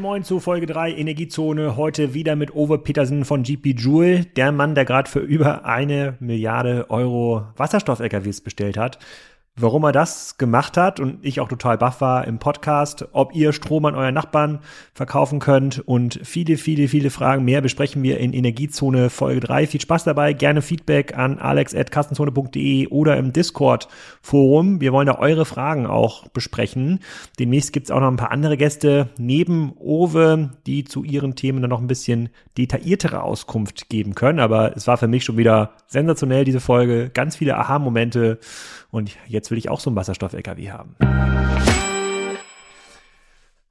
Moin Moin zu Folge 3 Energiezone. Heute wieder mit Ove Petersen von GP Joule, der Mann, der gerade für über eine Milliarde Euro Wasserstoff-LKWs bestellt hat warum er das gemacht hat und ich auch total baff war im Podcast, ob ihr Strom an euren Nachbarn verkaufen könnt und viele, viele, viele Fragen mehr besprechen wir in Energiezone Folge 3. Viel Spaß dabei, gerne Feedback an alex.kastenzone.de oder im Discord Forum. Wir wollen da eure Fragen auch besprechen. Demnächst gibt's auch noch ein paar andere Gäste neben Owe, die zu ihren Themen dann noch ein bisschen detailliertere Auskunft geben können. Aber es war für mich schon wieder sensationell, diese Folge. Ganz viele Aha-Momente und jetzt will ich auch so einen Wasserstoff-LKW haben.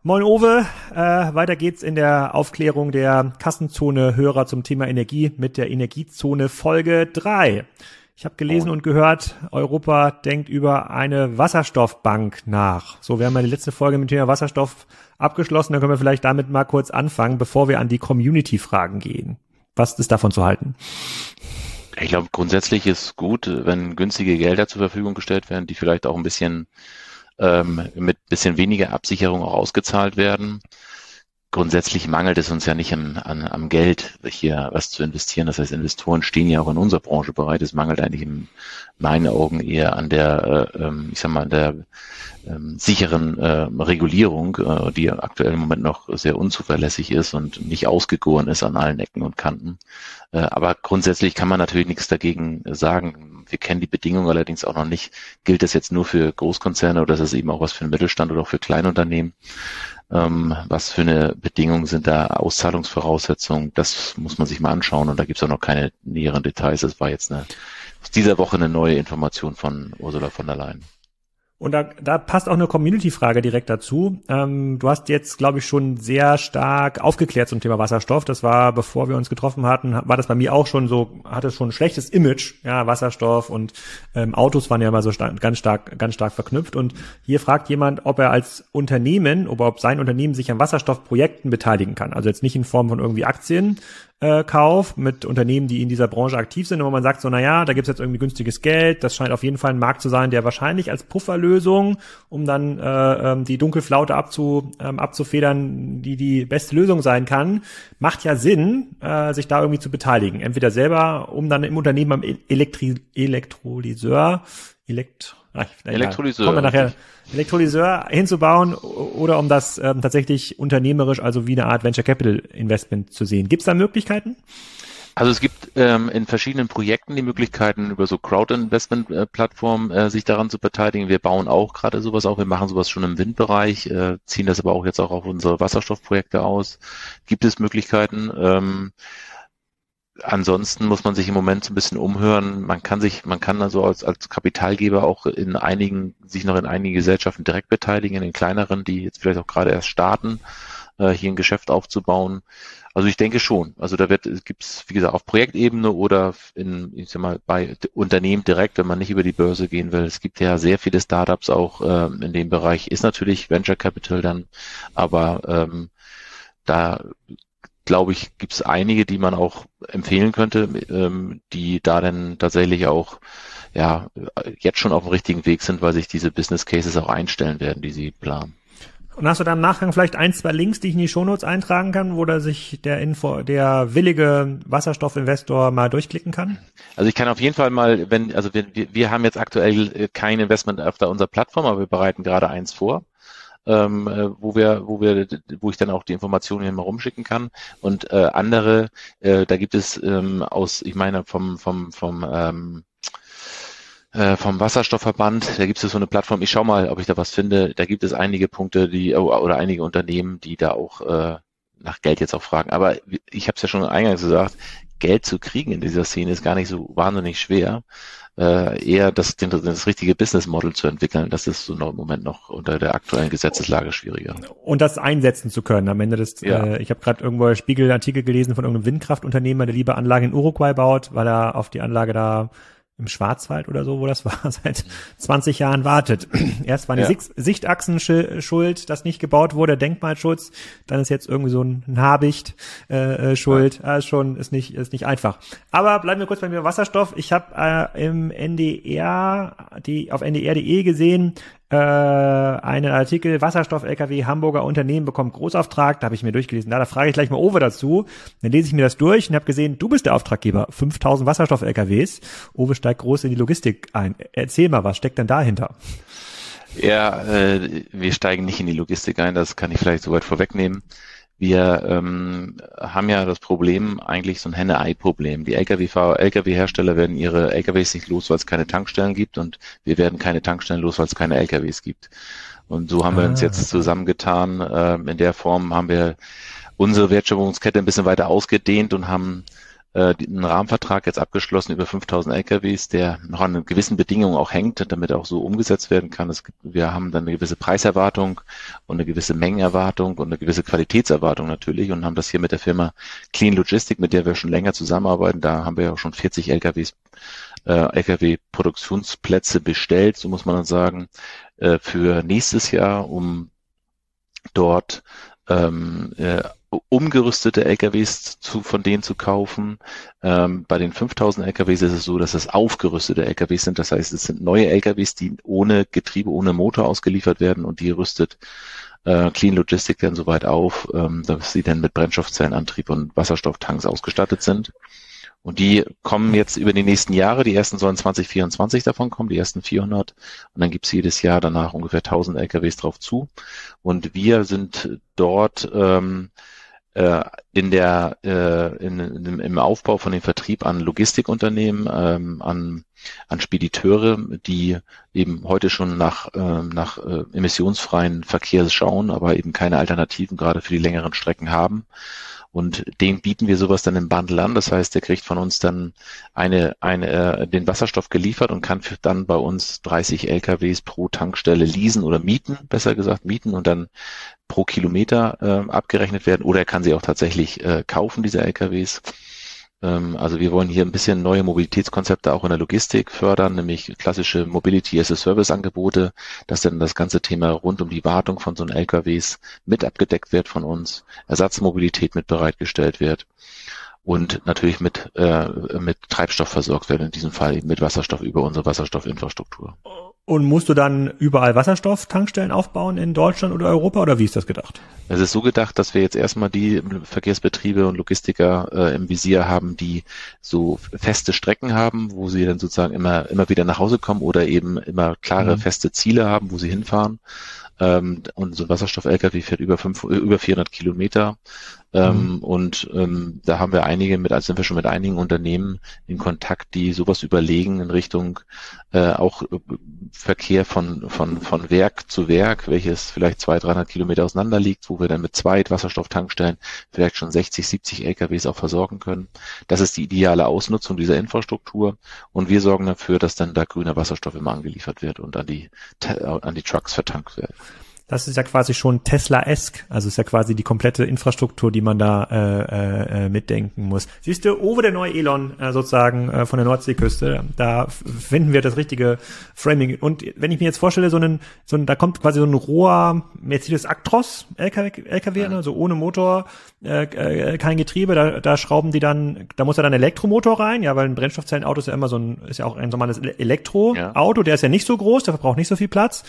Moin Owe, äh, weiter geht's in der Aufklärung der Kassenzone-Hörer zum Thema Energie mit der Energiezone Folge 3. Ich habe gelesen und gehört, Europa denkt über eine Wasserstoffbank nach. So, wir haben ja die letzte Folge mit dem Thema Wasserstoff abgeschlossen, dann können wir vielleicht damit mal kurz anfangen, bevor wir an die Community-Fragen gehen. Was ist davon zu halten? Ich glaube, grundsätzlich ist gut, wenn günstige Gelder zur Verfügung gestellt werden, die vielleicht auch ein bisschen ähm, mit bisschen weniger Absicherung auch ausgezahlt werden. Grundsätzlich mangelt es uns ja nicht an, an, am Geld, hier was zu investieren. Das heißt, Investoren stehen ja auch in unserer Branche bereit. Es mangelt eigentlich in meinen Augen eher an der, äh, ähm, ich sag mal, an der ähm, sicheren äh, Regulierung, äh, die aktuell im Moment noch sehr unzuverlässig ist und nicht ausgegoren ist an allen Ecken und Kanten. Äh, aber grundsätzlich kann man natürlich nichts dagegen sagen. Wir kennen die Bedingungen allerdings auch noch nicht. Gilt das jetzt nur für Großkonzerne oder ist das eben auch was für den Mittelstand oder auch für Kleinunternehmen? Ähm, was für eine Bedingungen sind da Auszahlungsvoraussetzungen? Das muss man sich mal anschauen und da gibt es auch noch keine näheren Details. Das war jetzt eine, aus dieser Woche eine neue Information von Ursula von der Leyen. Und da, da passt auch eine Community-Frage direkt dazu. Ähm, du hast jetzt, glaube ich, schon sehr stark aufgeklärt zum Thema Wasserstoff. Das war, bevor wir uns getroffen hatten, war das bei mir auch schon so, hatte schon ein schlechtes Image. Ja, Wasserstoff und ähm, Autos waren ja immer so stark, ganz stark, ganz stark verknüpft. Und hier fragt jemand, ob er als Unternehmen, ob sein Unternehmen sich an Wasserstoffprojekten beteiligen kann. Also jetzt nicht in Form von irgendwie Aktien, äh, Kauf mit Unternehmen, die in dieser Branche aktiv sind, wo man sagt so, na ja, da gibt's jetzt irgendwie günstiges Geld, das scheint auf jeden Fall ein Markt zu sein, der wahrscheinlich als Pufferlösung, um dann äh, ähm, die Dunkelflaute abzu, ähm, abzufedern, die die beste Lösung sein kann, macht ja Sinn, äh, sich da irgendwie zu beteiligen. Entweder selber, um dann im Unternehmen am Elektri Elektrolyseur, Elekt Elektrolyseur. Kommen wir nachher. Elektrolyseur hinzubauen oder um das ähm, tatsächlich unternehmerisch, also wie eine Art Venture Capital Investment zu sehen. Gibt es da Möglichkeiten? Also es gibt ähm, in verschiedenen Projekten die Möglichkeiten, über so Crowd-Investment-Plattformen äh, sich daran zu beteiligen. Wir bauen auch gerade sowas auf. Wir machen sowas schon im Windbereich, äh, ziehen das aber auch jetzt auch auf unsere Wasserstoffprojekte aus. Gibt es Möglichkeiten? Ähm, ansonsten muss man sich im Moment so ein bisschen umhören. Man kann sich, man kann also als, als Kapitalgeber auch in einigen, sich noch in einigen Gesellschaften direkt beteiligen, in den kleineren, die jetzt vielleicht auch gerade erst starten, äh, hier ein Geschäft aufzubauen. Also ich denke schon. Also da wird, gibt es, wie gesagt, auf Projektebene oder in, ich sag mal, bei Unternehmen direkt, wenn man nicht über die Börse gehen will. Es gibt ja sehr viele Startups auch äh, in dem Bereich, ist natürlich Venture Capital dann, aber ähm, da glaube ich, gibt es einige, die man auch empfehlen könnte, ähm, die da dann tatsächlich auch ja jetzt schon auf dem richtigen Weg sind, weil sich diese Business Cases auch einstellen werden, die sie planen. Und hast du da im Nachgang vielleicht ein, zwei Links, die ich in die Shownotes eintragen kann, wo da sich der Info, der willige Wasserstoffinvestor mal durchklicken kann? Also ich kann auf jeden Fall mal, wenn, also wir, wir haben jetzt aktuell kein Investment auf unserer Plattform, aber wir bereiten gerade eins vor ähm, äh, wo wir, wo wir, wo ich dann auch die Informationen hier mal rumschicken kann. Und äh, andere, äh, da gibt es ähm, aus, ich meine vom vom vom ähm, äh, vom Wasserstoffverband, da gibt es so eine Plattform, ich schau mal, ob ich da was finde, da gibt es einige Punkte, die oder einige Unternehmen, die da auch äh, nach Geld jetzt auch fragen. Aber ich habe es ja schon eingangs gesagt, Geld zu kriegen in dieser Szene ist gar nicht so wahnsinnig schwer äh, eher das, das richtige Business Model zu entwickeln. Das ist so im Moment noch unter der aktuellen Gesetzeslage schwieriger. Und das einsetzen zu können. Am Ende des, ja. äh, ich habe gerade irgendwo einen Spiegelartikel gelesen von irgendeinem Windkraftunternehmer, der lieber Anlage in Uruguay baut, weil er auf die Anlage da im Schwarzwald oder so, wo das war, seit 20 Jahren wartet. Erst war eine ja. Sichtachsen schuld, das nicht gebaut wurde, Denkmalschutz, dann ist jetzt irgendwie so ein Habicht äh, äh schuld. Ja. Äh, schon ist nicht ist nicht einfach. Aber bleiben wir kurz bei mir Wasserstoff. Ich habe äh, im NDR die auf ndr.de gesehen, äh, einen Artikel, Wasserstoff-LKW, Hamburger Unternehmen bekommt Großauftrag, da habe ich mir durchgelesen, da, da frage ich gleich mal Owe dazu, dann lese ich mir das durch und habe gesehen, du bist der Auftraggeber, 5000 Wasserstoff-LKWs, Owe steigt groß in die Logistik ein. Erzähl mal, was steckt denn dahinter? Ja, äh, wir steigen nicht in die Logistik ein, das kann ich vielleicht soweit vorwegnehmen. Wir ähm, haben ja das Problem, eigentlich so ein Henne-Ei-Problem. Die Lkw-Fahrer, Lkw-Hersteller werden ihre Lkws nicht los, weil es keine Tankstellen gibt und wir werden keine Tankstellen los, weil es keine Lkws gibt. Und so haben ah. wir uns jetzt zusammengetan. Äh, in der Form haben wir unsere Wertschöpfungskette ein bisschen weiter ausgedehnt und haben äh, einen Rahmenvertrag jetzt abgeschlossen über 5000 LKWs, der noch an gewissen Bedingungen auch hängt, damit auch so umgesetzt werden kann. Es, wir haben dann eine gewisse Preiserwartung und eine gewisse Mengenerwartung und eine gewisse Qualitätserwartung natürlich und haben das hier mit der Firma Clean Logistic, mit der wir schon länger zusammenarbeiten. Da haben wir ja auch schon 40 LKWs äh, Lkw-Produktionsplätze bestellt, so muss man dann sagen, äh, für nächstes Jahr, um dort ähm, äh, umgerüstete LKWs zu, von denen zu kaufen. Ähm, bei den 5000 LKWs ist es so, dass es aufgerüstete LKWs sind. Das heißt, es sind neue LKWs, die ohne Getriebe, ohne Motor ausgeliefert werden und die rüstet äh, Clean Logistic dann soweit auf, ähm, dass sie dann mit Brennstoffzellenantrieb und Wasserstofftanks ausgestattet sind. Und die kommen jetzt über die nächsten Jahre. Die ersten sollen 2024 davon kommen, die ersten 400. Und dann gibt's jedes Jahr danach ungefähr 1000 LKWs drauf zu. Und wir sind dort ähm, äh, in der äh, in, in, im Aufbau von dem Vertrieb an Logistikunternehmen, ähm, an, an Spediteure, die eben heute schon nach, äh, nach äh, emissionsfreien Verkehr schauen, aber eben keine Alternativen gerade für die längeren Strecken haben und dem bieten wir sowas dann im Bundle an. Das heißt, der kriegt von uns dann eine, eine, äh, den Wasserstoff geliefert und kann dann bei uns 30 LKWs pro Tankstelle leasen oder mieten, besser gesagt mieten und dann pro Kilometer äh, abgerechnet werden. Oder er kann sie auch tatsächlich äh, kaufen, diese LKWs. Ähm, also wir wollen hier ein bisschen neue Mobilitätskonzepte auch in der Logistik fördern, nämlich klassische Mobility as a Service Angebote, dass dann das ganze Thema rund um die Wartung von so einen LKWs mit abgedeckt wird von uns, Ersatzmobilität mit bereitgestellt wird und natürlich mit, äh, mit Treibstoff versorgt wird, in diesem Fall eben mit Wasserstoff über unsere Wasserstoffinfrastruktur. Und musst du dann überall Wasserstofftankstellen aufbauen in Deutschland oder Europa oder wie ist das gedacht? Es ist so gedacht, dass wir jetzt erstmal die Verkehrsbetriebe und Logistiker äh, im Visier haben, die so feste Strecken haben, wo sie dann sozusagen immer, immer wieder nach Hause kommen oder eben immer klare, mhm. feste Ziele haben, wo sie hinfahren. Ähm, und so ein Wasserstoff-LKW fährt über, fünf, über 400 Kilometer ähm, mhm. Und ähm, da haben wir einige mit, also sind wir schon mit einigen Unternehmen in Kontakt, die sowas überlegen in Richtung äh, auch äh, Verkehr von, von, von Werk zu Werk, welches vielleicht 200, 300 Kilometer auseinander liegt, wo wir dann mit zwei Wasserstofftankstellen vielleicht schon 60, 70 LKWs auch versorgen können. Das ist die ideale Ausnutzung dieser Infrastruktur und wir sorgen dafür, dass dann da grüner Wasserstoff immer angeliefert wird und an die, an die Trucks vertankt wird. Das ist ja quasi schon Tesla-esk. Also ist ja quasi die komplette Infrastruktur, die man da äh, äh, mitdenken muss. Siehst du, Owe, der neue Elon äh, sozusagen äh, von der Nordseeküste, da finden wir das richtige Framing. Und wenn ich mir jetzt vorstelle, so einen, so ein, da kommt quasi so ein roher Mercedes Actros LKW, LKW ja. also ohne Motor, äh, äh, kein Getriebe, da, da schrauben die dann, da muss ja dann Elektromotor rein, ja, weil ein Brennstoffzellenauto ist ja immer so ein, ist ja auch ein normales Elektroauto, ja. der ist ja nicht so groß, der verbraucht nicht so viel Platz.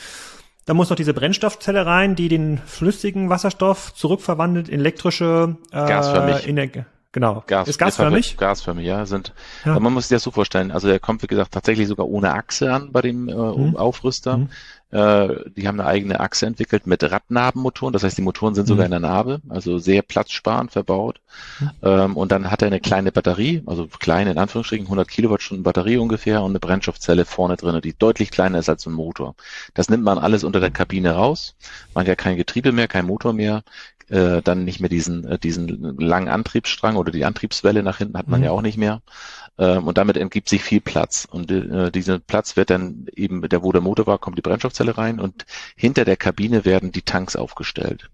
Da muss noch diese Brennstoffzelle rein, die den flüssigen Wasserstoff zurückverwandelt in elektrische äh, gasförmig. Der, genau. Gas, ist gasförmig? Gasförmig, ja. Sind, ja. Man muss sich das so vorstellen. Also der kommt, wie gesagt, tatsächlich sogar ohne Achse an bei dem äh, mhm. Aufrüster. Mhm. Äh, die haben eine eigene Achse entwickelt mit Radnabenmotoren. Das heißt, die Motoren sind sogar mhm. in der Narbe, also sehr platzsparend verbaut. Mhm. Ähm, und dann hat er eine kleine Batterie, also kleine in Anführungsstrichen, 100 Kilowattstunden Batterie ungefähr und eine Brennstoffzelle vorne drin, die deutlich kleiner ist als ein Motor. Das nimmt man alles unter der Kabine raus. Man hat ja kein Getriebe mehr, kein Motor mehr, äh, dann nicht mehr diesen, äh, diesen langen Antriebsstrang oder die Antriebswelle nach hinten hat man mhm. ja auch nicht mehr. Ähm, und damit entgibt sich viel Platz. Und äh, dieser Platz wird dann eben, der wo der Motor war, kommt die Brennstoffzelle rein und hinter der Kabine werden die Tanks aufgestellt.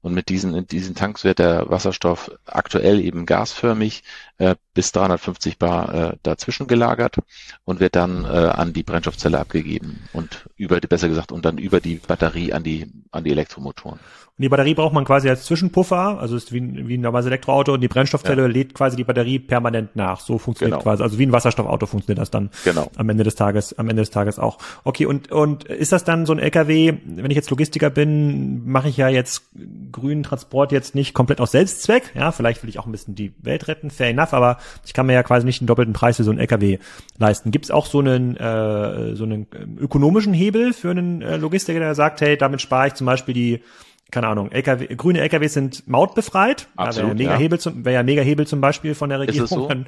Und mit diesen, in diesen Tanks wird der Wasserstoff aktuell eben gasförmig äh, bis 350 Bar äh, dazwischen gelagert und wird dann äh, an die Brennstoffzelle abgegeben. Und über, besser gesagt, und dann über die Batterie an die, an die Elektromotoren. Und die Batterie braucht man quasi als Zwischenpuffer, also ist wie, wie ein normales Elektroauto und die Brennstoffzelle ja. lädt quasi die Batterie permanent nach. So funktioniert genau. quasi, also wie ein Wasserstoffauto funktioniert das dann genau. am Ende des Tages, am Ende des Tages auch. Okay, und, und ist das dann so ein LKW, wenn ich jetzt Logistiker bin, mache ich ja jetzt grünen Transport jetzt nicht komplett aus Selbstzweck, ja, vielleicht will ich auch ein bisschen die Welt retten, fair enough, aber ich kann mir ja quasi nicht den doppelten Preis für so ein LKW leisten. Gibt es auch so einen, äh, so einen ökonomischen Hebel für einen äh, Logistiker, der sagt, hey, damit spare ich zum Beispiel die keine Ahnung, LKW, grüne LKWs sind mautbefreit. Absolut, ja, wäre ja mega Hebel zum, wäre ja mega Hebel zum Beispiel von der Regierung. Ist, so? Dann,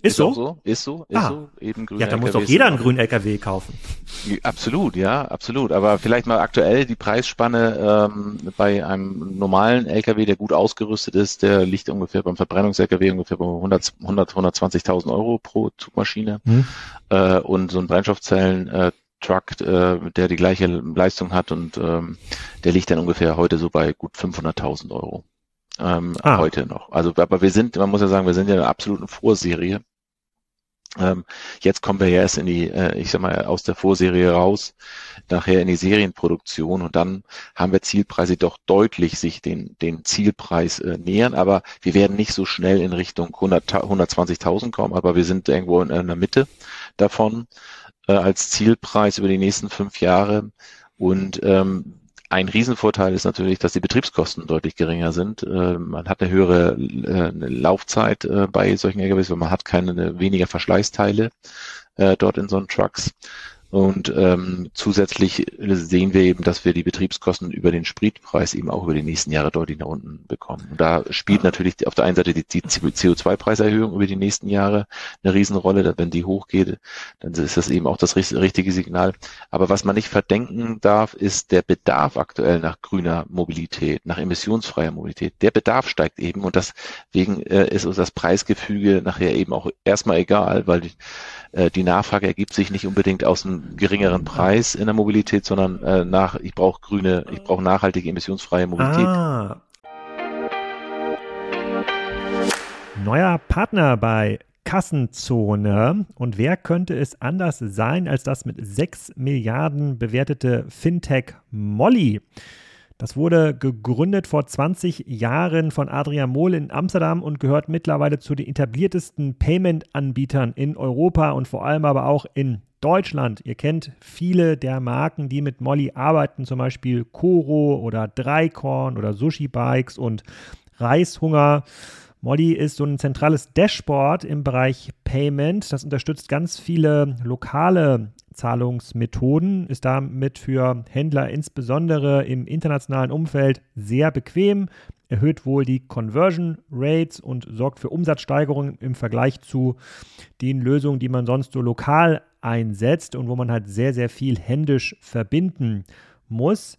ist, ist so? so? Ist so, ist ah. so. Eben grüne ja, da muss doch jeder einen grünen LKW kaufen. Absolut, ja, absolut. Aber vielleicht mal aktuell die Preisspanne ähm, bei einem normalen LKW, der gut ausgerüstet ist, der liegt ungefähr beim Verbrennungs-LKW ungefähr bei 100, 100 120.000 Euro pro Zugmaschine. Hm. Äh, und so ein Brennstoffzellen äh, Truck, äh, der die gleiche Leistung hat und ähm, der liegt dann ungefähr heute so bei gut 500.000 Euro. Ähm, ah. Heute noch. Also, aber wir sind, man muss ja sagen, wir sind ja in einer absoluten Vorserie. Ähm, jetzt kommen wir ja erst in die, äh, ich sag mal, aus der Vorserie raus, nachher in die Serienproduktion und dann haben wir Zielpreise, die doch deutlich sich den, den Zielpreis äh, nähern, aber wir werden nicht so schnell in Richtung 100, 120.000 kommen, aber wir sind irgendwo in, in der Mitte davon äh, als Zielpreis über die nächsten fünf Jahre. Und ähm, ein Riesenvorteil ist natürlich, dass die Betriebskosten deutlich geringer sind. Äh, man hat eine höhere äh, Laufzeit äh, bei solchen LKWs, weil man hat keine weniger Verschleißteile dort in so einen Trucks. Und ähm, zusätzlich sehen wir eben, dass wir die Betriebskosten über den Spritpreis eben auch über die nächsten Jahre deutlich nach unten bekommen. Und da spielt natürlich auf der einen Seite die, die CO2-Preiserhöhung über die nächsten Jahre eine Riesenrolle. Wenn die hochgeht, dann ist das eben auch das richtige Signal. Aber was man nicht verdenken darf, ist der Bedarf aktuell nach grüner Mobilität, nach emissionsfreier Mobilität. Der Bedarf steigt eben und deswegen äh, ist uns das Preisgefüge nachher eben auch erstmal egal, weil die, äh, die Nachfrage ergibt sich nicht unbedingt aus geringeren Preis in der Mobilität, sondern äh, nach, ich brauche grüne, ich brauche nachhaltige, emissionsfreie Mobilität. Ah. Neuer Partner bei Kassenzone. Und wer könnte es anders sein als das mit 6 Milliarden bewertete Fintech Molly? Das wurde gegründet vor 20 Jahren von Adrian Mohl in Amsterdam und gehört mittlerweile zu den etabliertesten Payment-Anbietern in Europa und vor allem aber auch in Deutschland. Ihr kennt viele der Marken, die mit Molly arbeiten, zum Beispiel Koro oder Dreikorn oder Sushi Bikes und Reishunger. Molly ist so ein zentrales Dashboard im Bereich Payment. Das unterstützt ganz viele lokale Zahlungsmethoden, ist damit für Händler insbesondere im internationalen Umfeld sehr bequem, erhöht wohl die Conversion Rates und sorgt für Umsatzsteigerungen im Vergleich zu den Lösungen, die man sonst so lokal einsetzt und wo man halt sehr, sehr viel händisch verbinden muss.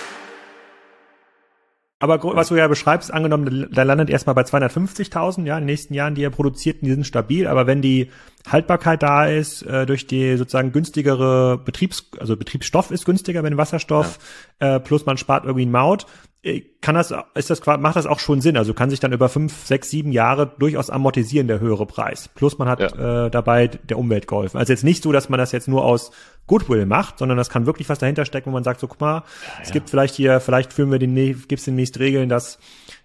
Aber was du ja beschreibst, angenommen, da landet erstmal bei 250.000, ja, in den nächsten Jahren, die er produziert, die sind stabil, aber wenn die Haltbarkeit da ist, äh, durch die sozusagen günstigere Betriebs, also Betriebsstoff ist günstiger, wenn Wasserstoff, ja. äh, plus man spart irgendwie ein Maut, kann das, ist das, macht das auch schon Sinn? Also kann sich dann über fünf, sechs, sieben Jahre durchaus amortisieren, der höhere Preis. Plus man hat ja. äh, dabei der Umwelt geholfen. Also jetzt nicht so, dass man das jetzt nur aus Goodwill macht, sondern das kann wirklich was dahinter stecken, wo man sagt, so guck mal, ja, es ja. gibt vielleicht hier, vielleicht führen wir den, gibt's demnächst Regeln, dass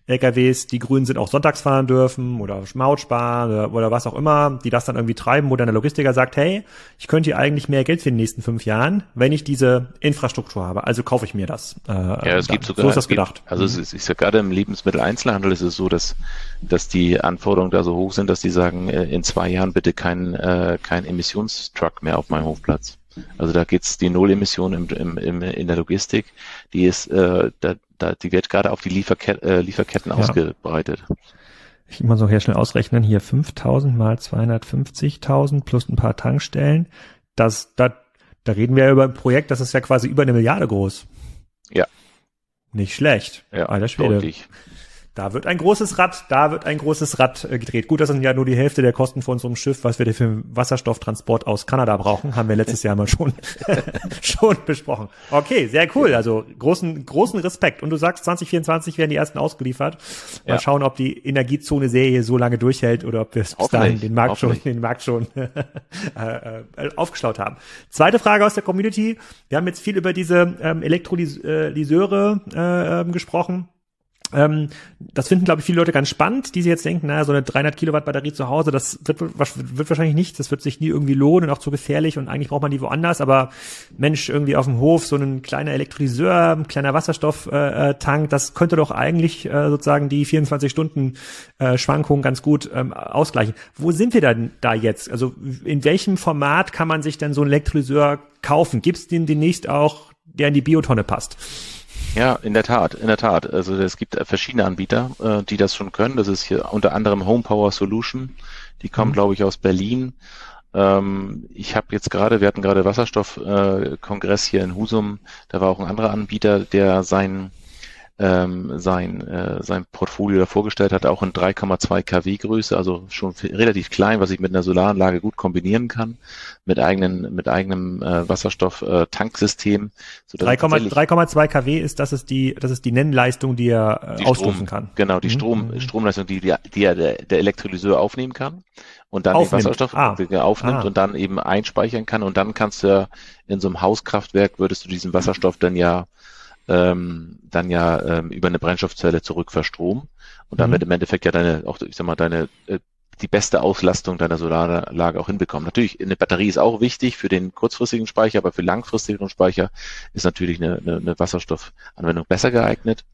LKWs, die grün sind, auch sonntags fahren dürfen oder Maut sparen oder, oder was auch immer, die das dann irgendwie treiben, wo dann der Logistiker sagt, hey, ich könnte hier eigentlich mehr Geld für die nächsten fünf Jahren, wenn ich diese Infrastruktur habe. Also kaufe ich mir das. Äh, ja, es gibt sogar, so ist das gedacht. also es ist, ich sag gerade im Lebensmitteleinzelhandel ist es so, dass, dass die Anforderungen da so hoch sind, dass die sagen, äh, in zwei Jahren bitte kein, äh, kein Emissionstruck mehr auf meinem Hofplatz. Also da geht's die Nullemission im, im, im, in der Logistik, die ist, äh, da, da, die wird gerade auf die Lieferket äh, Lieferketten ja. ausgebreitet. Ich muss auch hier schnell ausrechnen, hier 5000 mal 250.000 plus ein paar Tankstellen. Das, da, da reden wir ja über ein Projekt, das ist ja quasi über eine Milliarde groß. Ja. Nicht schlecht. Ja, Alter Schwede. Deutlich. Da wird ein großes Rad, da wird ein großes Rad äh, gedreht. Gut, das sind ja nur die Hälfte der Kosten von unserem Schiff, was wir für Wasserstofftransport aus Kanada brauchen, haben wir letztes Jahr mal schon, schon besprochen. Okay, sehr cool. Also großen, großen Respekt. Und du sagst, 2024 werden die ersten ausgeliefert. Mal ja. schauen, ob die Energiezone-Serie so lange durchhält oder ob wir bis dahin den Markt schon, den Markt schon äh, äh, aufgeschlaut haben. Zweite Frage aus der Community. Wir haben jetzt viel über diese ähm, Elektrolyseure äh, ähm, gesprochen. Ähm, das finden, glaube ich, viele Leute ganz spannend, die sich jetzt denken, naja, so eine 300 Kilowatt Batterie zu Hause, das wird, wird wahrscheinlich nicht, das wird sich nie irgendwie lohnen und auch zu gefährlich und eigentlich braucht man die woanders, aber Mensch, irgendwie auf dem Hof so ein kleiner Elektrolyseur, ein kleiner Wasserstofftank, äh, äh das könnte doch eigentlich äh, sozusagen die 24 Stunden äh, Schwankungen ganz gut ähm, ausgleichen. Wo sind wir denn da jetzt? Also in welchem Format kann man sich denn so ein Elektrolyseur kaufen? Gibt es den demnächst auch, der in die Biotonne passt? Ja, in der Tat, in der Tat. Also es gibt verschiedene Anbieter, äh, die das schon können. Das ist hier unter anderem Home Power Solution. Die kommen, mhm. glaube ich, aus Berlin. Ähm, ich habe jetzt gerade, wir hatten gerade Wasserstoffkongress äh, hier in Husum. Da war auch ein anderer Anbieter, der sein ähm, sein, äh, sein Portfolio da vorgestellt hat, auch in 3,2 kW Größe, also schon relativ klein, was ich mit einer Solaranlage gut kombinieren kann, mit eigenen, mit eigenem äh, Wasserstoff-Tanksystem. Äh, 3,2 kW ist, das ist die, das ist die Nennleistung, die er äh, die ausrufen kann. Genau, die mhm. Strom, mhm. Stromleistung, die, die, die der, der Elektrolyseur aufnehmen kann und dann aufnimmt. den Wasserstoff ah. aufnimmt ah. und dann eben einspeichern kann und dann kannst du ja in so einem Hauskraftwerk würdest du diesen Wasserstoff dann ja ähm, dann ja ähm, über eine Brennstoffzelle zurück verstromen und damit mhm. im Endeffekt ja deine, auch ich sag mal, deine äh, die beste Auslastung deiner Solaranlage auch hinbekommen. Natürlich, eine Batterie ist auch wichtig für den kurzfristigen Speicher, aber für langfristigen Speicher ist natürlich eine, eine, eine Wasserstoffanwendung besser geeignet.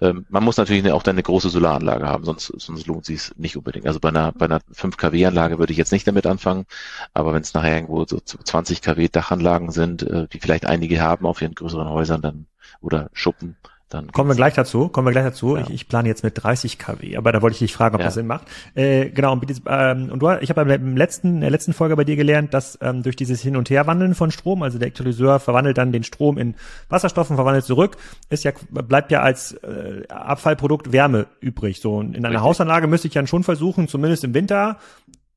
Ähm, man muss natürlich auch dann eine große Solaranlage haben, sonst, sonst lohnt sich es nicht unbedingt. Also bei einer, bei einer 5 kW Anlage würde ich jetzt nicht damit anfangen, aber wenn es nachher irgendwo so 20 kW Dachanlagen sind, äh, die vielleicht einige haben auf ihren größeren Häusern, dann oder Schuppen. Dann kommen wir gleich dazu, kommen wir gleich dazu. Ja. Ich, ich plane jetzt mit 30 kW, aber da wollte ich dich fragen, ob ja. das Sinn macht. Äh, genau, und, ähm, und du, ich habe im letzten, in der letzten Folge bei dir gelernt, dass ähm, durch dieses Hin- und Herwandeln von Strom, also der Elektrolyseur verwandelt dann den Strom in Wasserstoff und verwandelt zurück, ist ja, bleibt ja als äh, Abfallprodukt Wärme übrig. So in einer Richtig. Hausanlage müsste ich dann schon versuchen, zumindest im Winter,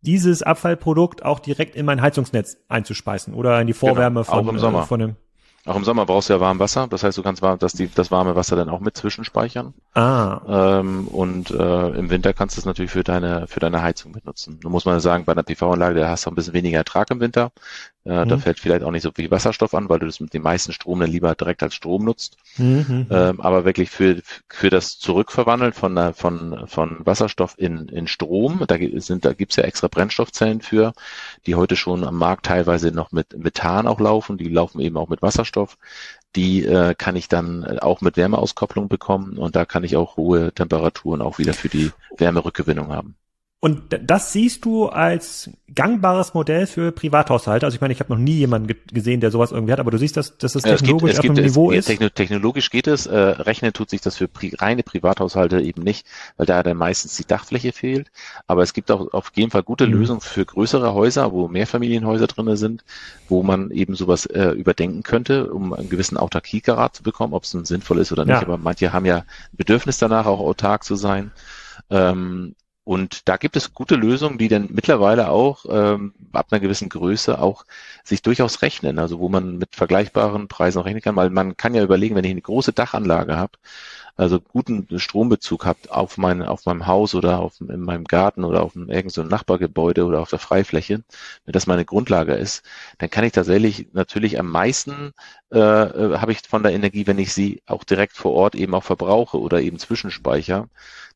dieses Abfallprodukt auch direkt in mein Heizungsnetz einzuspeisen oder in die genau, Vorwärme genau, von, äh, von dem auch im Sommer brauchst du ja warm Wasser, das heißt, du kannst das, die, das warme Wasser dann auch mit zwischenspeichern. Ah. Ähm, und äh, im Winter kannst du es natürlich für deine für deine Heizung benutzen. Nun muss man sagen, bei einer PV-Anlage, da hast du ein bisschen weniger Ertrag im Winter. Äh, mhm. Da fällt vielleicht auch nicht so viel Wasserstoff an, weil du das mit dem meisten Strom dann lieber direkt als Strom nutzt. Mhm. Ähm, aber wirklich für, für das Zurückverwandeln von, von, von Wasserstoff in, in Strom, da, sind, da gibt's ja extra Brennstoffzellen für, die heute schon am Markt teilweise noch mit Methan auch laufen, die laufen eben auch mit Wasserstoff. Die äh, kann ich dann auch mit Wärmeauskopplung bekommen und da kann ich auch hohe Temperaturen auch wieder für die Wärmerückgewinnung haben. Und das siehst du als gangbares Modell für Privathaushalte. Also ich meine, ich habe noch nie jemanden gesehen, der sowas irgendwie hat, aber du siehst, dass, dass das technologisch es gibt, es gibt, auf einem Niveau ist. Technologisch geht es. Äh, rechnen tut sich das für pri reine Privathaushalte eben nicht, weil da dann meistens die Dachfläche fehlt. Aber es gibt auch auf jeden Fall gute mhm. Lösungen für größere Häuser, wo Mehrfamilienhäuser drinne sind, wo man eben sowas äh, überdenken könnte, um einen gewissen Autarkiegrad zu bekommen, ob es nun sinnvoll ist oder nicht. Ja. Aber manche haben ja Bedürfnis danach, auch autark zu sein. Ähm, und da gibt es gute Lösungen, die dann mittlerweile auch ähm, ab einer gewissen Größe auch sich durchaus rechnen, also wo man mit vergleichbaren Preisen rechnen kann, weil man kann ja überlegen, wenn ich eine große Dachanlage habe, also guten Strombezug habt auf mein, auf meinem Haus oder auf, in meinem Garten oder auf irgendeinem so Nachbargebäude oder auf der Freifläche, wenn das meine Grundlage ist, dann kann ich tatsächlich natürlich am meisten äh, äh habe ich von der Energie, wenn ich sie auch direkt vor Ort eben auch verbrauche oder eben zwischenspeicher.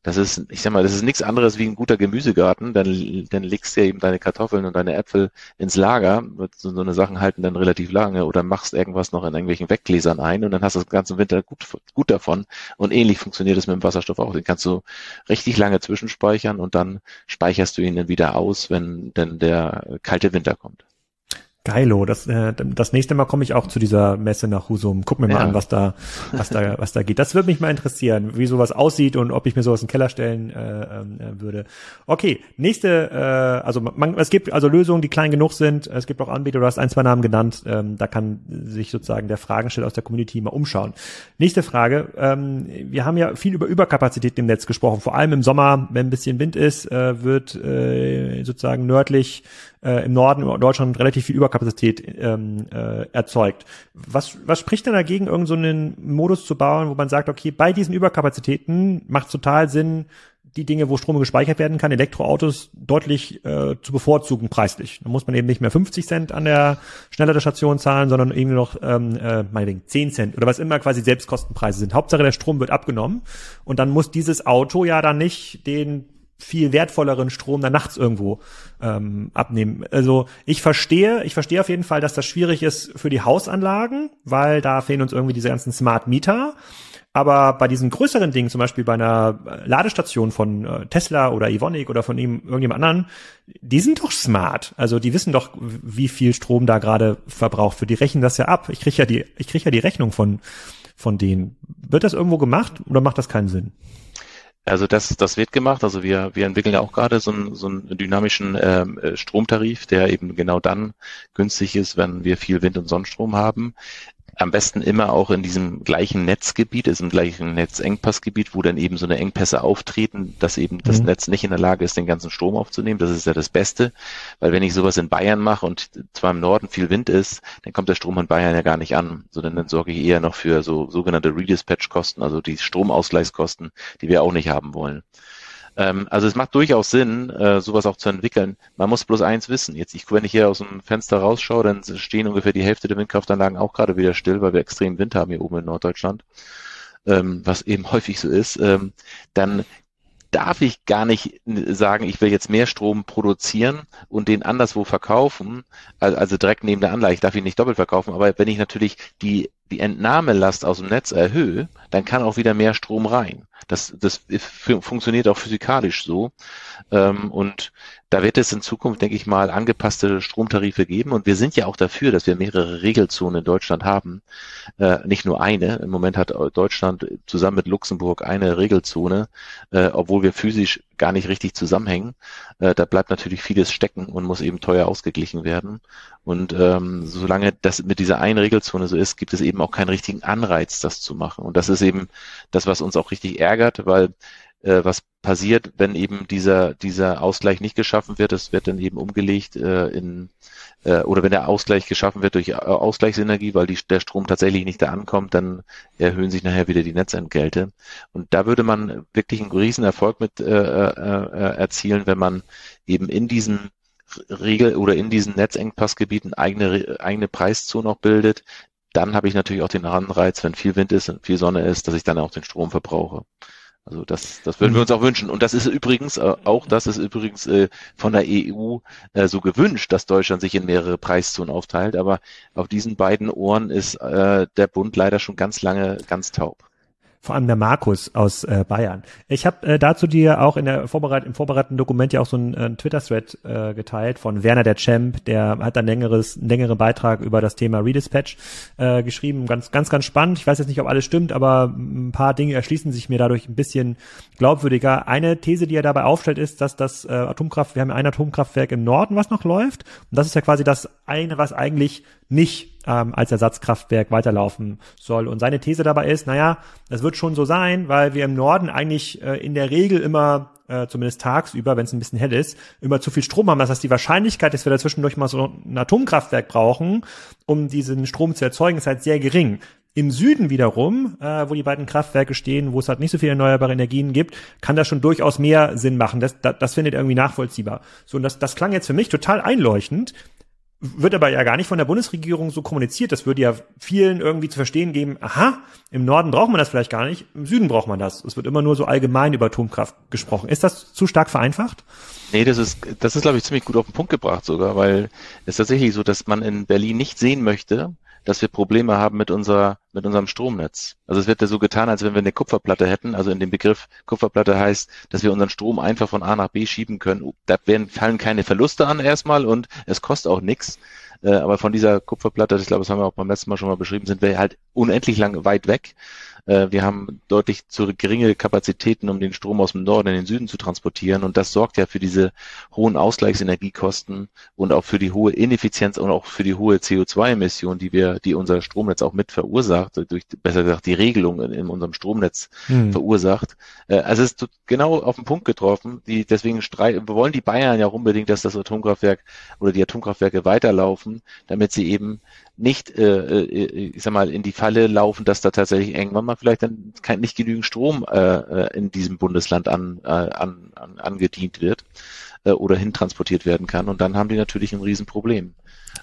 Das ist, ich sag mal, das ist nichts anderes wie ein guter Gemüsegarten. Dann, dann legst du ja eben deine Kartoffeln und deine Äpfel ins Lager. So, so eine Sachen halten dann relativ lange oder machst irgendwas noch in irgendwelchen Weggläsern ein und dann hast du das ganze Winter gut, gut davon. Und ähnlich funktioniert es mit dem Wasserstoff auch. Den kannst du richtig lange zwischenspeichern und dann speicherst du ihn dann wieder aus, wenn denn der kalte Winter kommt. Geilo, das, äh, das nächste Mal komme ich auch zu dieser Messe nach Husum. Guck mir mal ja. an, was da, was da, was da geht. Das würde mich mal interessieren, wie sowas aussieht und ob ich mir sowas in den Keller stellen äh, äh, würde. Okay, nächste, äh, also man, es gibt also Lösungen, die klein genug sind. Es gibt auch Anbieter, du hast ein, zwei Namen genannt. Ähm, da kann sich sozusagen der Fragensteller aus der Community mal umschauen. Nächste Frage. Ähm, wir haben ja viel über Überkapazität im Netz gesprochen. Vor allem im Sommer, wenn ein bisschen Wind ist, äh, wird äh, sozusagen nördlich äh, im Norden Deutschland relativ viel Überkapazität ähm, äh, erzeugt. Was, was spricht denn dagegen, irgendeinen so einen Modus zu bauen, wo man sagt, okay, bei diesen Überkapazitäten macht es total Sinn, die Dinge, wo Strom gespeichert werden kann, Elektroautos deutlich äh, zu bevorzugen preislich. Da muss man eben nicht mehr 50 Cent an der Schnellladestation zahlen, sondern irgendwie noch ähm, äh, meinetwegen 10 Cent oder was immer quasi Selbstkostenpreise sind. Hauptsache der Strom wird abgenommen und dann muss dieses Auto ja dann nicht den viel wertvolleren Strom dann nachts irgendwo ähm, abnehmen. Also ich verstehe, ich verstehe auf jeden Fall, dass das schwierig ist für die Hausanlagen, weil da fehlen uns irgendwie diese ganzen Smart Meter. Aber bei diesen größeren Dingen, zum Beispiel bei einer Ladestation von äh, Tesla oder Ivonic oder von ihm, irgendjemand anderen, die sind doch smart. Also die wissen doch, wie viel Strom da gerade verbraucht wird. Die rechnen das ja ab. Ich kriege ja die, ich kriege ja die Rechnung von, von denen. Wird das irgendwo gemacht oder macht das keinen Sinn? Also das, das wird gemacht. Also wir, wir entwickeln ja auch gerade so einen, so einen dynamischen ähm, äh, Stromtarif, der eben genau dann günstig ist, wenn wir viel Wind- und Sonnenstrom haben am besten immer auch in diesem gleichen Netzgebiet, ist im gleichen Netzengpassgebiet, wo dann eben so eine Engpässe auftreten, dass eben das mhm. Netz nicht in der Lage ist, den ganzen Strom aufzunehmen. Das ist ja das Beste, weil wenn ich sowas in Bayern mache und zwar im Norden viel Wind ist, dann kommt der Strom in Bayern ja gar nicht an, sondern dann sorge ich eher noch für so sogenannte Redispatch-Kosten, also die Stromausgleichskosten, die wir auch nicht haben wollen. Ähm, also es macht durchaus Sinn, äh, sowas auch zu entwickeln. Man muss bloß eins wissen. Jetzt, ich, wenn ich hier aus dem Fenster rausschaue, dann stehen ungefähr die Hälfte der Windkraftanlagen auch gerade wieder still, weil wir extrem Wind haben hier oben in Norddeutschland, ähm, was eben häufig so ist. Ähm, dann darf ich gar nicht sagen, ich will jetzt mehr Strom produzieren und den anderswo verkaufen, also direkt neben der Anlage. Ich darf ihn nicht doppelt verkaufen, aber wenn ich natürlich die, die Entnahmelast aus dem Netz erhöhe, dann kann auch wieder mehr Strom rein. Das, das funktioniert auch physikalisch so. Ähm, und da wird es in Zukunft, denke ich mal, angepasste Stromtarife geben. Und wir sind ja auch dafür, dass wir mehrere Regelzonen in Deutschland haben. Äh, nicht nur eine. Im Moment hat Deutschland zusammen mit Luxemburg eine Regelzone, äh, obwohl wir physisch gar nicht richtig zusammenhängen. Äh, da bleibt natürlich vieles stecken und muss eben teuer ausgeglichen werden. Und ähm, solange das mit dieser einen Regelzone so ist, gibt es eben auch keinen richtigen Anreiz, das zu machen. Und das ist eben das, was uns auch richtig ärgert, weil äh, was passiert, wenn eben dieser, dieser Ausgleich nicht geschaffen wird. Es wird dann eben umgelegt äh, in, äh, oder wenn der Ausgleich geschaffen wird durch äh, Ausgleichsenergie, weil die, der Strom tatsächlich nicht da ankommt, dann erhöhen sich nachher wieder die Netzentgelte. Und da würde man wirklich einen riesen Erfolg mit äh, äh, äh erzielen, wenn man eben in diesen Regel oder in diesen Netzengpassgebieten eigene, eigene Preiszone auch bildet, dann habe ich natürlich auch den Anreiz, wenn viel Wind ist und viel Sonne ist, dass ich dann auch den Strom verbrauche. Also das, das würden wir uns auch wünschen. Und das ist übrigens, äh, auch das ist übrigens äh, von der EU äh, so gewünscht, dass Deutschland sich in mehrere Preiszonen aufteilt. Aber auf diesen beiden Ohren ist der Bund leider schon ganz lange ganz taub vor allem der Markus aus äh, Bayern. Ich habe äh, dazu dir auch in der Vorbereit im vorbereiteten Dokument ja auch so einen äh, Twitter-Thread äh, geteilt von Werner der Champ, der hat ein längeres, einen längeren Beitrag über das Thema Redispatch äh, geschrieben. Ganz, ganz, ganz spannend. Ich weiß jetzt nicht, ob alles stimmt, aber ein paar Dinge erschließen sich mir dadurch ein bisschen glaubwürdiger. Eine These, die er dabei aufstellt, ist, dass das äh, Atomkraft, wir haben ein Atomkraftwerk im Norden, was noch läuft. Und das ist ja quasi das eine, was eigentlich nicht ähm, als Ersatzkraftwerk weiterlaufen soll. Und seine These dabei ist, naja, das wird schon so sein, weil wir im Norden eigentlich äh, in der Regel immer äh, zumindest tagsüber, wenn es ein bisschen hell ist, immer zu viel Strom haben. Das heißt, die Wahrscheinlichkeit, dass wir dazwischendurch mal so ein Atomkraftwerk brauchen, um diesen Strom zu erzeugen, ist halt sehr gering. Im Süden wiederum, äh, wo die beiden Kraftwerke stehen, wo es halt nicht so viele erneuerbare Energien gibt, kann das schon durchaus mehr Sinn machen. Das, das, das findet irgendwie nachvollziehbar. So, und das, das klang jetzt für mich total einleuchtend wird aber ja gar nicht von der Bundesregierung so kommuniziert. Das würde ja vielen irgendwie zu verstehen geben, aha, im Norden braucht man das vielleicht gar nicht, im Süden braucht man das. Es wird immer nur so allgemein über Atomkraft gesprochen. Ist das zu stark vereinfacht? Nee, das ist, das ist, glaube ich, ziemlich gut auf den Punkt gebracht sogar, weil es tatsächlich so, dass man in Berlin nicht sehen möchte, dass wir Probleme haben mit unserer, mit unserem Stromnetz. Also es wird ja so getan, als wenn wir eine Kupferplatte hätten. Also in dem Begriff Kupferplatte heißt, dass wir unseren Strom einfach von A nach B schieben können. Da werden, fallen keine Verluste an erstmal und es kostet auch nichts. Äh, aber von dieser Kupferplatte, ich glaube, das haben wir auch beim letzten Mal schon mal beschrieben, sind wir halt unendlich lang weit weg. Äh, wir haben deutlich zu geringe Kapazitäten, um den Strom aus dem Norden in den Süden zu transportieren. Und das sorgt ja für diese hohen Ausgleichsenergiekosten und auch für die hohe Ineffizienz und auch für die hohe CO2-Emission, die wir, die unser Stromnetz auch mit verursacht, durch, besser gesagt, die Regelung in, in unserem Stromnetz hm. verursacht. Äh, also es ist genau auf den Punkt getroffen. Die, deswegen streiten, wollen die Bayern ja unbedingt, dass das Atomkraftwerk oder die Atomkraftwerke weiterlaufen, damit sie eben nicht, äh, äh, ich sag mal, in die Falle laufen, dass da tatsächlich irgendwann mal vielleicht dann kein, nicht genügend Strom äh, äh in diesem Bundesland an, äh, an, an, angedient wird äh, oder hintransportiert werden kann. Und dann haben die natürlich ein Riesenproblem.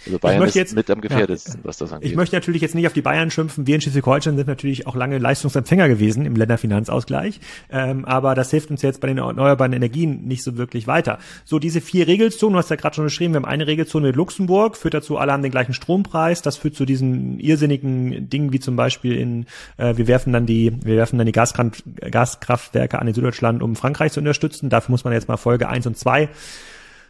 Also Bayern ist jetzt, mit am gefährdesten, ja, was das angeht. Ich möchte natürlich jetzt nicht auf die Bayern schimpfen. Wir in Schleswig-Holstein sind natürlich auch lange Leistungsempfänger gewesen im Länderfinanzausgleich. Ähm, aber das hilft uns jetzt bei den erneuerbaren Energien nicht so wirklich weiter. So, diese vier Regelzonen, du hast ja gerade schon geschrieben, wir haben eine Regelzone mit Luxemburg, führt dazu, alle haben den gleichen Strompreis. Das führt zu diesen irrsinnigen Dingen wie zum Beispiel in, äh, wir werfen dann die, wir werfen dann die Gaskraft, Gaskraftwerke an in Süddeutschland, um Frankreich zu unterstützen. Dafür muss man jetzt mal Folge eins und zwei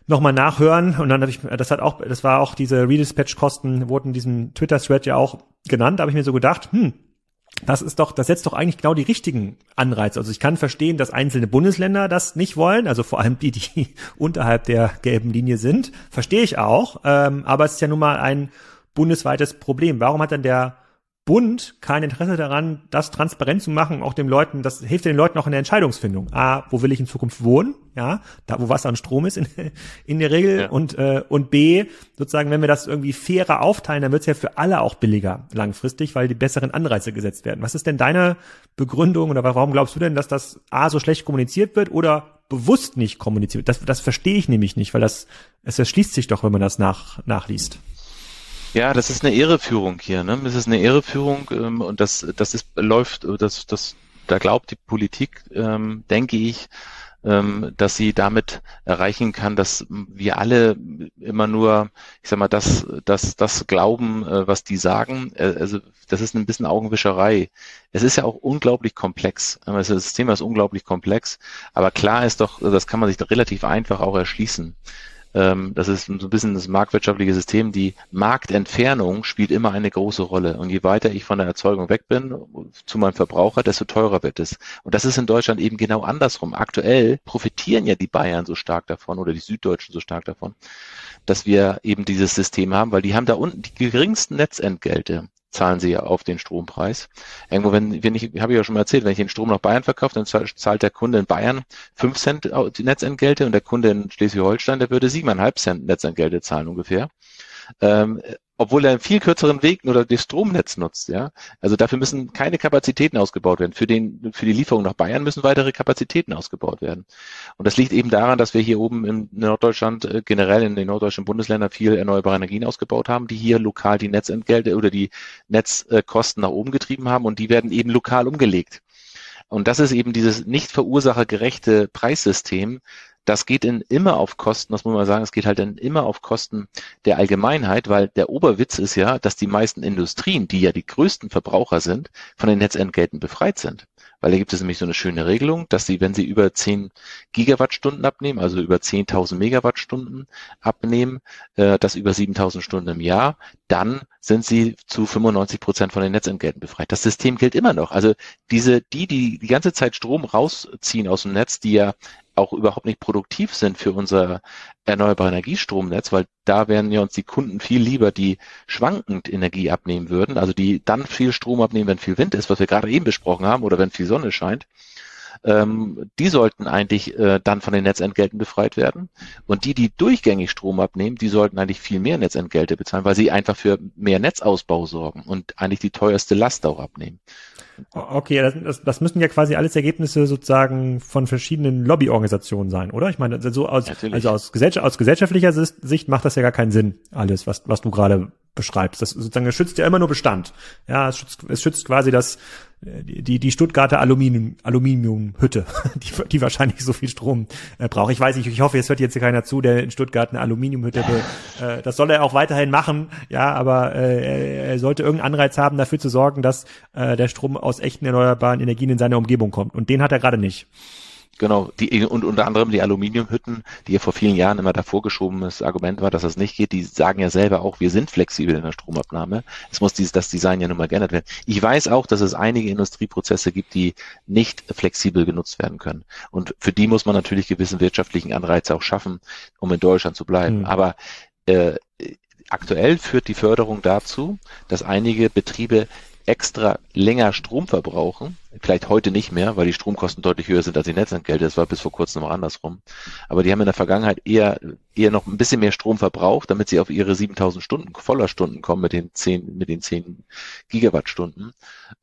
nochmal nachhören und dann habe ich, das hat auch, das war auch diese Redispatch-Kosten, wurden in diesem Twitter-Thread ja auch genannt, da habe ich mir so gedacht, hm, das ist doch, das setzt doch eigentlich genau die richtigen Anreize. Also ich kann verstehen, dass einzelne Bundesländer das nicht wollen, also vor allem die, die unterhalb der gelben Linie sind, verstehe ich auch. Ähm, aber es ist ja nun mal ein bundesweites Problem. Warum hat dann der Bund kein Interesse daran, das transparent zu machen, auch den Leuten, das hilft den Leuten auch in der Entscheidungsfindung. A, wo will ich in Zukunft wohnen? Ja, da wo Wasser und Strom ist in, in der Regel ja. und äh, und B, sozusagen, wenn wir das irgendwie fairer aufteilen, dann wird es ja für alle auch billiger langfristig, weil die besseren Anreize gesetzt werden. Was ist denn deine Begründung oder warum glaubst du denn, dass das A so schlecht kommuniziert wird oder bewusst nicht kommuniziert? wird? Das das verstehe ich nämlich nicht, weil das es erschließt sich doch, wenn man das nach nachliest. Ja, das ist eine Irreführung hier. Ne? Das ist eine Irreführung ähm, und das, das ist läuft, das, das, da glaubt die Politik, ähm, denke ich, ähm, dass sie damit erreichen kann, dass wir alle immer nur, ich sag mal, das, das, das glauben, äh, was die sagen. Äh, also das ist ein bisschen Augenwischerei. Es ist ja auch unglaublich komplex. Also das Thema ist unglaublich komplex, aber klar ist doch, das kann man sich relativ einfach auch erschließen ähm, das ist so ein bisschen das marktwirtschaftliche System, die Marktentfernung spielt immer eine große Rolle. Und je weiter ich von der Erzeugung weg bin zu meinem Verbraucher, desto teurer wird es. Und das ist in Deutschland eben genau andersrum. Aktuell profitieren ja die Bayern so stark davon oder die Süddeutschen so stark davon, dass wir eben dieses System haben, weil die haben da unten die geringsten Netzentgelte zahlen sie ja auf den Strompreis. Irgendwo, wenn, wenn ich, habe ich ja schon mal erzählt, wenn ich den Strom nach Bayern verkaufe, dann zahlt der Kunde in Bayern fünf Cent Netzentgelte und der Kunde in Schleswig-Holstein, der würde siebeneinhalb Cent Netzentgelte zahlen ungefähr. Ähm, obwohl er einen viel kürzeren Weg oder das Stromnetz nutzt, ja. Also dafür müssen keine Kapazitäten ausgebaut werden. Für den, für die Lieferung nach Bayern müssen weitere Kapazitäten ausgebaut werden. Und das liegt eben daran, dass wir hier oben in Norddeutschland, äh, generell in den norddeutschen Bundesländern viel erneuerbare Energien ausgebaut haben, die hier lokal die Netzentgelte oder die Netzkosten nach oben getrieben haben und die werden eben lokal umgelegt. Und das ist eben dieses nicht verursachergerechte Preissystem, das geht in, immer auf Kosten, das muss man sagen, es geht halt dann immer auf Kosten der Allgemeinheit, weil der Oberwitz ist ja, dass die meisten Industrien, die ja die größten Verbraucher sind, von den Netzentgelten befreit sind. Weil da gibt es nämlich so eine schöne Regelung, dass sie, wenn sie über 10 Gigawattstunden abnehmen, also über 10.000 Megawattstunden abnehmen, äh, das über 7.000 Stunden im Jahr, dann sind sie zu 95 Prozent von den Netzentgelten befreit. Das System gilt immer noch. Also diese, die, die die ganze Zeit Strom rausziehen aus dem Netz, die ja auch überhaupt nicht produktiv sind für unser erneuerbare Energiestromnetz, weil da wären ja uns die Kunden viel lieber, die schwankend Energie abnehmen würden, also die dann viel Strom abnehmen, wenn viel Wind ist, was wir gerade eben besprochen haben, oder wenn viel Sonne scheint. Ähm, die sollten eigentlich äh, dann von den Netzentgelten befreit werden. Und die, die durchgängig Strom abnehmen, die sollten eigentlich viel mehr Netzentgelte bezahlen, weil sie einfach für mehr Netzausbau sorgen und eigentlich die teuerste Last auch abnehmen. Okay, das, das, das müssen ja quasi alles Ergebnisse sozusagen von verschiedenen Lobbyorganisationen sein, oder? Ich meine, so aus, also aus, gesellschaft, aus gesellschaftlicher Sicht macht das ja gar keinen Sinn, alles, was, was du gerade beschreibst. Das sozusagen schützt ja immer nur Bestand. Ja, es schützt, es schützt quasi das die die Stuttgarter Aluminium Aluminiumhütte, die die wahrscheinlich so viel Strom äh, braucht. Ich weiß nicht, ich hoffe, es hört jetzt keiner zu, der in Stuttgart eine Aluminiumhütte will. Äh, das soll er auch weiterhin machen, ja, aber äh, er sollte irgendeinen Anreiz haben, dafür zu sorgen, dass äh, der Strom aus echten erneuerbaren Energien in seine Umgebung kommt. Und den hat er gerade nicht. Genau, die, und unter anderem die Aluminiumhütten, die ja vor vielen Jahren immer davor geschobenes Argument war, dass das nicht geht, die sagen ja selber auch, wir sind flexibel in der Stromabnahme. Es muss dieses, das Design ja nun mal geändert werden. Ich weiß auch, dass es einige Industrieprozesse gibt, die nicht flexibel genutzt werden können. Und für die muss man natürlich gewissen wirtschaftlichen Anreize auch schaffen, um in Deutschland zu bleiben. Mhm. Aber äh, aktuell führt die Förderung dazu, dass einige Betriebe extra länger Strom verbrauchen, vielleicht heute nicht mehr, weil die Stromkosten deutlich höher sind als die Netzentgelte, das war bis vor kurzem noch andersrum, aber die haben in der Vergangenheit eher, eher noch ein bisschen mehr Strom verbraucht, damit sie auf ihre 7000 Stunden, voller Stunden kommen mit den 10, mit den 10 Gigawattstunden,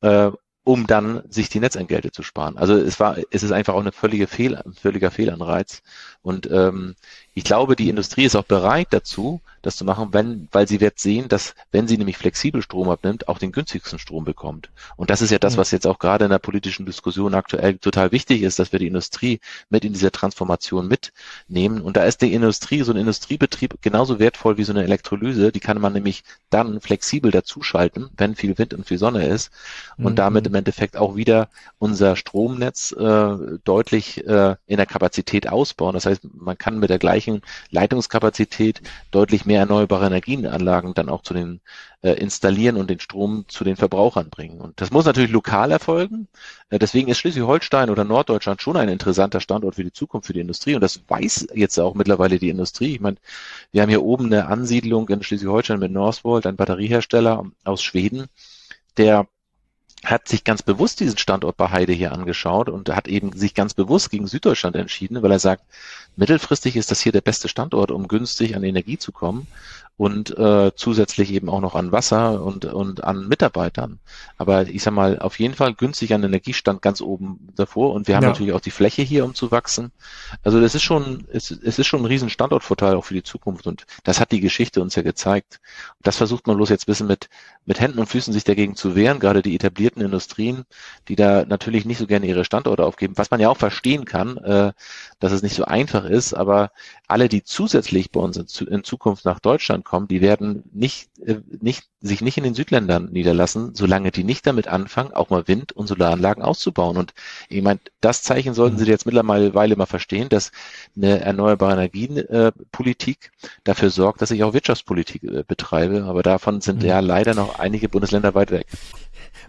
äh, um dann sich die Netzentgelte zu sparen. Also es war, es ist einfach auch eine völlige Fehl, ein völliger Fehlanreiz. Und ähm, ich glaube, die Industrie ist auch bereit dazu, das zu machen, wenn, weil sie wird sehen, dass wenn sie nämlich flexibel Strom abnimmt, auch den günstigsten Strom bekommt. Und das ist ja das, was jetzt auch gerade in der politischen Diskussion aktuell total wichtig ist, dass wir die Industrie mit in dieser Transformation mitnehmen. Und da ist die Industrie, so ein Industriebetrieb genauso wertvoll wie so eine Elektrolyse. Die kann man nämlich dann flexibel dazuschalten, wenn viel Wind und viel Sonne ist und mhm. damit im Endeffekt auch wieder unser Stromnetz äh, deutlich äh, in der Kapazität ausbauen. Das heißt, man kann mit der gleichen gleichen Leitungskapazität deutlich mehr erneuerbare Energienanlagen dann auch zu den äh, installieren und den Strom zu den Verbrauchern bringen. Und das muss natürlich lokal erfolgen. Äh, deswegen ist Schleswig-Holstein oder Norddeutschland schon ein interessanter Standort für die Zukunft, für die Industrie. Und das weiß jetzt auch mittlerweile die Industrie. Ich meine, wir haben hier oben eine Ansiedlung in Schleswig-Holstein mit Northvolt, ein Batteriehersteller aus Schweden, der hat sich ganz bewusst diesen Standort bei Heide hier angeschaut und hat eben sich ganz bewusst gegen Süddeutschland entschieden, weil er sagt, mittelfristig ist das hier der beste Standort, um günstig an Energie zu kommen und äh, zusätzlich eben auch noch an Wasser und, und an Mitarbeitern. Aber ich sag mal, auf jeden Fall günstig an Energiestand ganz oben davor und wir haben ja. natürlich auch die Fläche hier, um zu wachsen. Also das ist schon, es, es ist schon ein riesen Standortvorteil auch für die Zukunft und das hat die Geschichte uns ja gezeigt. Und das versucht man bloß jetzt ein bisschen mit, mit Händen und Füßen sich dagegen zu wehren, gerade die etablierten Industrien, die da natürlich nicht so gerne ihre Standorte aufgeben, was man ja auch verstehen kann, äh, dass es nicht so einfach ist, aber alle, die zusätzlich bei uns in, in Zukunft nach Deutschland kommen, die werden nicht, äh, nicht, sich nicht in den Südländern niederlassen, solange die nicht damit anfangen, auch mal Wind- und Solaranlagen auszubauen. Und ich meine, das Zeichen sollten mhm. Sie jetzt mittlerweile mal verstehen, dass eine erneuerbare Energienpolitik äh, dafür sorgt, dass ich auch Wirtschaftspolitik äh, betreibe. Aber davon sind mhm. ja leider noch einige Bundesländer weit weg.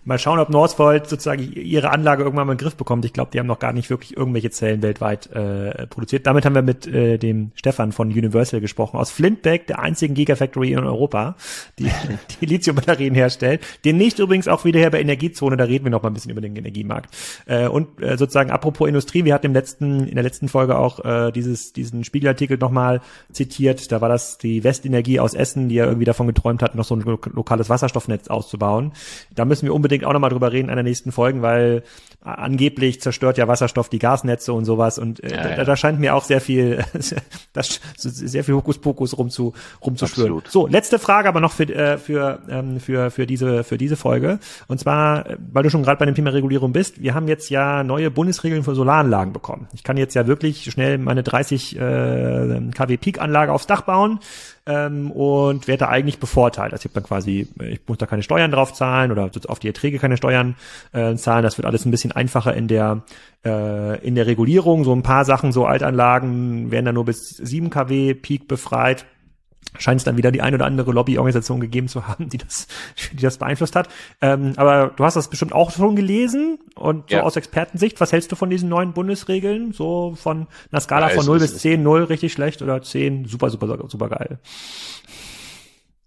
Mal schauen, ob Northvolt sozusagen ihre Anlage irgendwann mal in den Griff bekommt. Ich glaube, die haben noch gar nicht wirklich irgendwelche Zellen weltweit äh, produziert. Damit haben wir mit äh, dem Stefan von Universal gesprochen, aus Flintbeck, der einzigen Gigafactory in Europa, die, die Lithium-Batterien herstellt. Den nicht übrigens auch wieder her bei Energiezone, da reden wir noch mal ein bisschen über den Energiemarkt. Äh, und äh, sozusagen apropos Industrie, wir hatten im letzten, in der letzten Folge auch äh, dieses, diesen Spiegelartikel nochmal zitiert. Da war das die Westenergie aus Essen, die ja irgendwie davon geträumt hat, noch so ein lokales Wasserstoffnetz auszubauen. Da müssen wir unbedingt auch nochmal drüber reden in der nächsten Folgen, weil angeblich zerstört ja Wasserstoff die Gasnetze und sowas und äh, ja, da, ja. da, scheint mir auch sehr viel, das, sehr viel Hokuspokus rum zu, rumzuschwören. Absolut. So, letzte Frage aber noch für, äh, für, ähm, für, für diese, für diese Folge. Und zwar, weil du schon gerade bei dem Thema Regulierung bist, wir haben jetzt ja neue Bundesregeln für Solaranlagen bekommen. Ich kann jetzt ja wirklich schnell meine 30 äh, kW Peak-Anlage aufs Dach bauen ähm, und werde da eigentlich bevorteilt. Also ich habe dann quasi, ich muss da keine Steuern drauf zahlen oder auf die Erträge keine Steuern äh, zahlen. Das wird alles ein bisschen einfacher in der äh, in der Regulierung. So ein paar Sachen, so Altanlagen werden dann nur bis 7 kW Peak befreit scheint es dann wieder die ein oder andere Lobbyorganisation gegeben zu haben, die das, die das beeinflusst hat. Ähm, aber du hast das bestimmt auch schon gelesen und so ja. aus Expertensicht, was hältst du von diesen neuen Bundesregeln? So von einer Skala ja, von 0 bis 10, 0 richtig schlecht oder 10 super, super, super geil?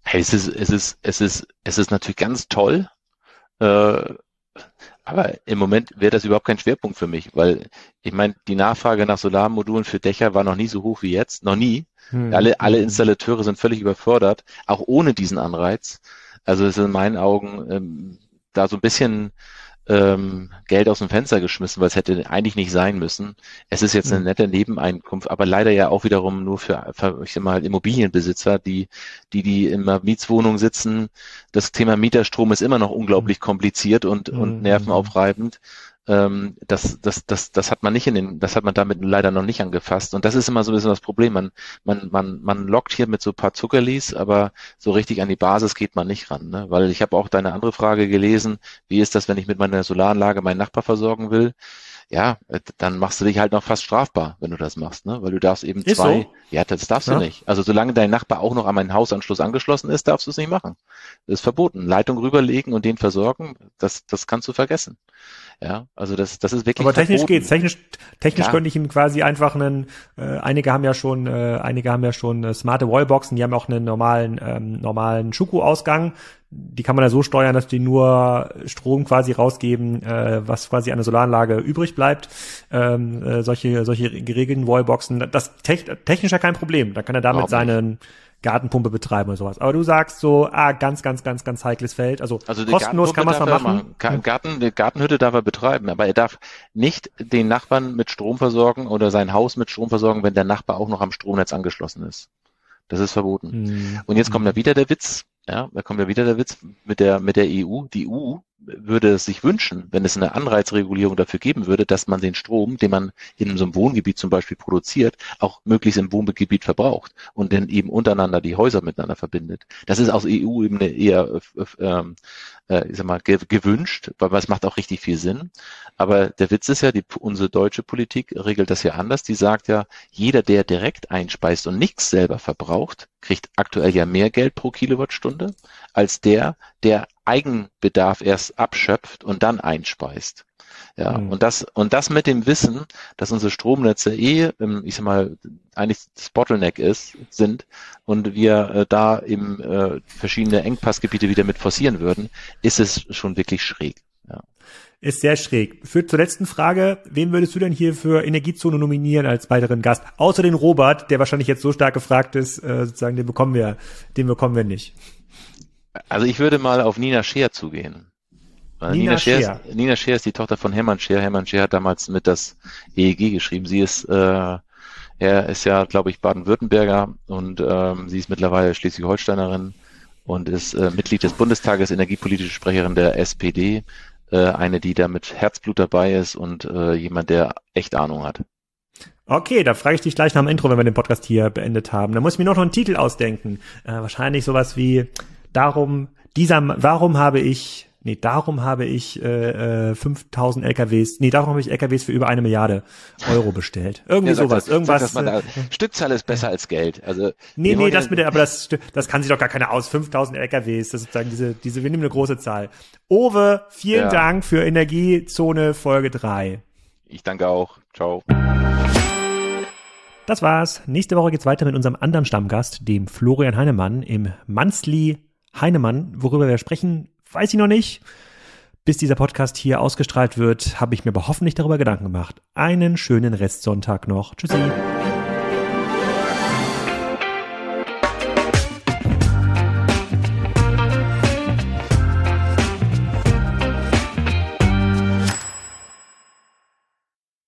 Hey, es ist, es ist, es ist, es ist natürlich ganz toll. Äh, aber im Moment wäre das überhaupt kein Schwerpunkt für mich, weil ich meine, die Nachfrage nach Solarmodulen für Dächer war noch nie so hoch wie jetzt, noch nie. Hm. Alle, alle Installateure sind völlig überfordert, auch ohne diesen Anreiz. Also es ist in meinen Augen ähm, da so ein bisschen ähm, Geld aus dem Fenster geschmissen, weil es hätte eigentlich nicht sein müssen. Es ist jetzt eine hm. nette Nebeneinkunft, aber leider ja auch wiederum nur für, für ich sag mal, Immobilienbesitzer, die, die, die in einer Mietswohnung sitzen. Das Thema Mieterstrom ist immer noch unglaublich hm. kompliziert und, und hm. nervenaufreibend. Ähm, das, das, das, das hat man nicht in den, das hat man damit leider noch nicht angefasst. Und das ist immer so ein bisschen das Problem. Man, man, man, man lockt hier mit so ein paar Zuckerlis, aber so richtig an die Basis geht man nicht ran. Ne? Weil ich habe auch deine andere Frage gelesen, wie ist das, wenn ich mit meiner Solaranlage meinen Nachbar versorgen will? Ja, äh, dann machst du dich halt noch fast strafbar, wenn du das machst, ne? Weil du darfst eben ist zwei, so? ja, das darfst ja. du nicht. Also solange dein Nachbar auch noch an meinen Hausanschluss angeschlossen ist, darfst du es nicht machen. Das ist verboten. Leitung rüberlegen und den versorgen, das, das kannst du vergessen. Ja, also das, das ist wirklich. Aber technisch verboten. geht's. Technisch, technisch ja. könnte ich ihm quasi einfach einen. Äh, einige haben ja schon, äh, einige haben ja schon äh, smarte Wallboxen. Die haben auch einen normalen, ähm, normalen Schuko-Ausgang. Die kann man ja so steuern, dass die nur Strom quasi rausgeben, äh, was quasi an der Solaranlage übrig bleibt. Ähm, äh, solche, solche geregelten Wallboxen. Das technisch ja kein Problem. Da kann er damit seinen Gartenpumpe betreiben oder sowas. Aber du sagst so, ah, ganz, ganz, ganz, ganz heikles Feld. Also, also kostenlos kann man es mal machen. machen. Garten, die Gartenhütte darf er betreiben, aber er darf nicht den Nachbarn mit Strom versorgen oder sein Haus mit Strom versorgen, wenn der Nachbar auch noch am Stromnetz angeschlossen ist. Das ist verboten. Hm. Und jetzt kommt da wieder der Witz. Ja, da kommt ja wieder der Witz mit der, mit der EU. Die EU würde es sich wünschen, wenn es eine Anreizregulierung dafür geben würde, dass man den Strom, den man in so einem Wohngebiet zum Beispiel produziert, auch möglichst im Wohngebiet verbraucht und dann eben untereinander die Häuser miteinander verbindet. Das ist aus EU-Ebene eher, äh, äh, ich sag mal, gewünscht, weil es macht auch richtig viel Sinn. Aber der Witz ist ja, die, unsere deutsche Politik regelt das ja anders. Die sagt ja, jeder, der direkt einspeist und nichts selber verbraucht, kriegt aktuell ja mehr Geld pro Kilowattstunde als der, der Eigenbedarf erst abschöpft und dann einspeist. Ja, mhm. und das, und das mit dem Wissen, dass unsere Stromnetze eh, ich sag mal, eigentlich das Bottleneck ist, sind und wir äh, da eben äh, verschiedene Engpassgebiete wieder mit forcieren würden, ist es schon wirklich schräg. Ja. Ist sehr schräg. Führt zur letzten Frage. Wen würdest du denn hier für Energiezone nominieren als weiteren Gast? Außer den Robert, der wahrscheinlich jetzt so stark gefragt ist, äh, sozusagen, den bekommen wir, den bekommen wir nicht. Also ich würde mal auf Nina Scheer zugehen. Nina, Nina, Scheer, Scheer. Ist, Nina Scheer ist die Tochter von Hermann Scheer. Hermann Scheer hat damals mit das EEG geschrieben. Sie ist, äh, er ist ja, glaube ich, Baden-Württemberger und ähm, sie ist mittlerweile Schleswig-Holsteinerin und ist äh, Mitglied des Bundestages, energiepolitische Sprecherin der SPD. Äh, eine, die da mit Herzblut dabei ist und äh, jemand, der echt Ahnung hat. Okay, da frage ich dich gleich nach dem Intro, wenn wir den Podcast hier beendet haben. Da muss ich mir noch einen Titel ausdenken. Äh, wahrscheinlich sowas wie darum, dieser, warum habe ich, nee, darum habe ich äh, äh, 5000 LKWs, nee, darum habe ich LKWs für über eine Milliarde Euro bestellt. Irgendwie ja, sowas, das, irgendwas. Sag, äh, Stückzahl ist besser als Geld. Also nee, nee, das mit der, aber das, das kann sich doch gar keiner aus. 5000 LKWs, das ist sozusagen diese, diese, wir nehmen eine große Zahl. Owe, vielen ja. Dank für Energiezone Folge 3. Ich danke auch. Ciao. Das war's. Nächste Woche geht's weiter mit unserem anderen Stammgast, dem Florian Heinemann im Monthly Heinemann. Worüber wir sprechen, weiß ich noch nicht. Bis dieser Podcast hier ausgestrahlt wird, habe ich mir aber hoffentlich darüber Gedanken gemacht. Einen schönen Restsonntag noch. Tschüssi.